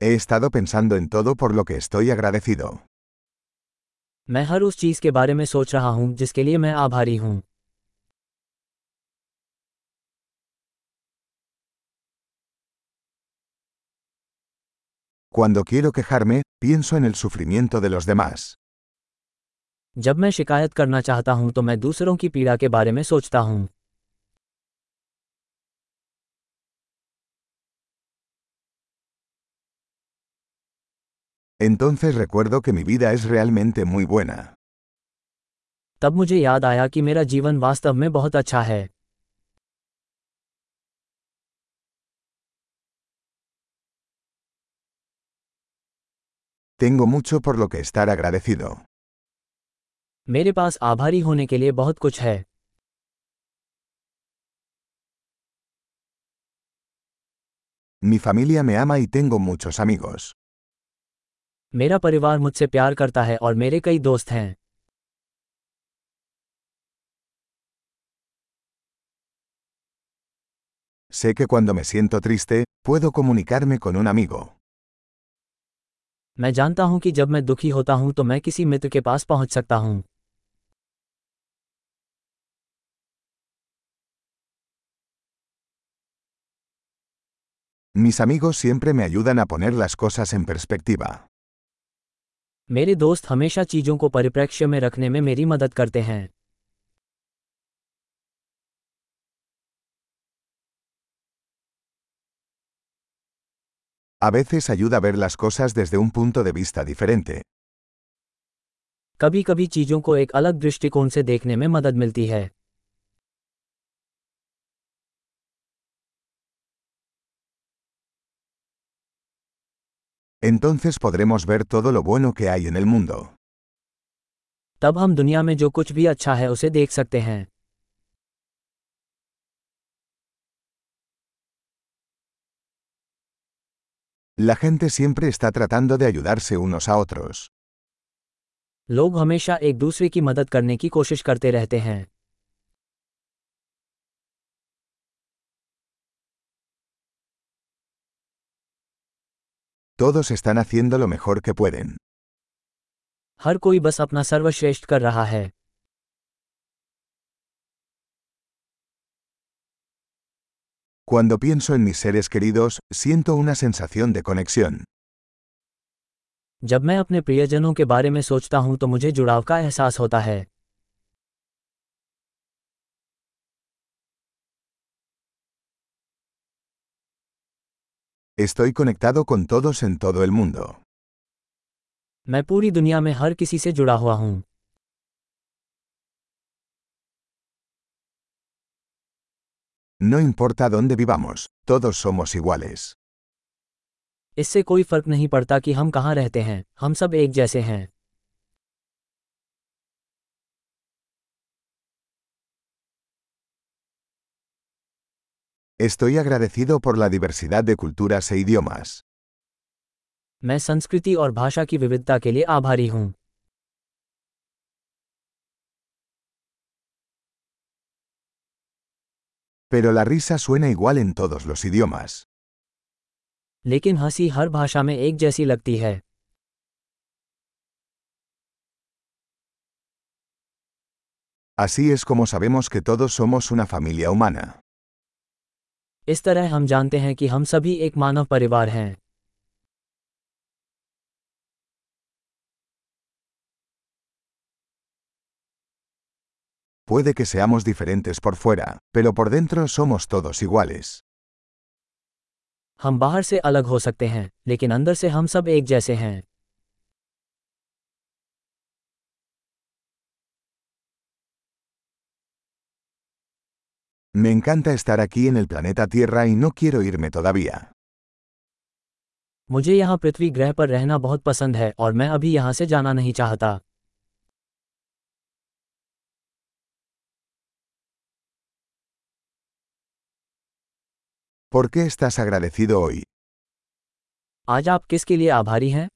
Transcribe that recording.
He estado pensando en todo por lo que estoy agradecido. मैं हर उस चीज के बारे में सोच रहा हूं जिसके लिए मैं आभारी हूं Cuando quiero quejarme, pienso en el sufrimiento de los demás. जब मैं शिकायत करना चाहता हूं तो मैं दूसरों की पीड़ा के बारे में सोचता हूं Entonces recuerdo que mi vida es realmente muy buena. तब मुझे याद आया कि मेरा जीवन वास्तव में बहुत अच्छा है Tengo mucho por lo que estar agradecido. मेरे पास आभारी होने के लिए बहुत कुछ है Mi familia me ama y tengo muchos amigos. मेरा परिवार मुझसे प्यार करता है और मेरे कई दोस्त हैं Sé que cuando me siento triste, puedo comunicarme con un amigo. मैं जानता हूँ कि जब मैं दुखी होता हूँ तो मैं किसी मित्र के पास पहुँच सकता हूँ Mis amigos siempre me ayudan a poner las cosas en perspectiva. मेरे दोस्त हमेशा चीज़ों को परिप्रेक्ष्य में रखने में मेरी मदद करते हैं A veces ayuda a ver las cosas desde un punto de vista diferente. कभी कभी चीज़ों को एक अलग दृष्टिकोण से देखने में मदद मिलती है Entonces podremos ver todo lo bueno que hay en el mundo. तब हम दुनिया में जो कुछ भी अच्छा है उसे देख सकते हैं La gente siempre está tratando de ayudarse unos a otros. लोग हमेशा एक दूसरे की मदद करने की कोशिश करते रहते हैं Todos están haciendo lo mejor que pueden. हर कोई बस अपना सर्वश्रेष्ठ कर रहा है Cuando pienso en mis seres queridos, siento una sensación de conexión. जब मैं अपने प्रियजनों के बारे में सोचता हूं तो मुझे जुड़ाव का एहसास होता है Estoy conectado con todos en todo el mundo. मैं पूरी दुनिया में हर किसी से जुड़ा हुआ हूं No importa dónde vivamos, todos somos iguales. इससे कोई फर्क नहीं पड़ता कि हम कहाँ रहते हैं हम सब एक जैसे हैं Estoy agradecido por la diversidad de culturas e idiomas. मैं संस्कृति और भाषा की विविधता के लिए आभारी हूं Pero la risa suena igual en todos los idiomas. लेकिन हंसी हर भाषा में एक जैसी लगती है Así es como sabemos que todos somos una familia humana. इस तरह हम जानते हैं कि हम सभी एक मानव परिवार हैं Puede que seamos diferentes por fuera, pero por dentro somos todos iguales. हम बाहर से अलग हो सकते हैं लेकिन अंदर से हम सब एक जैसे हैं Me encanta estar aquí en el planeta Tierra y no quiero irme todavía. मुझे यहाँ पृथ्वी ग्रह पर रहना बहुत पसंद है और मैं अभी यहाँ से जाना नहीं चाहता ¿Por qué estás agradecido hoy? आज आप किसके लिए आभारी हैं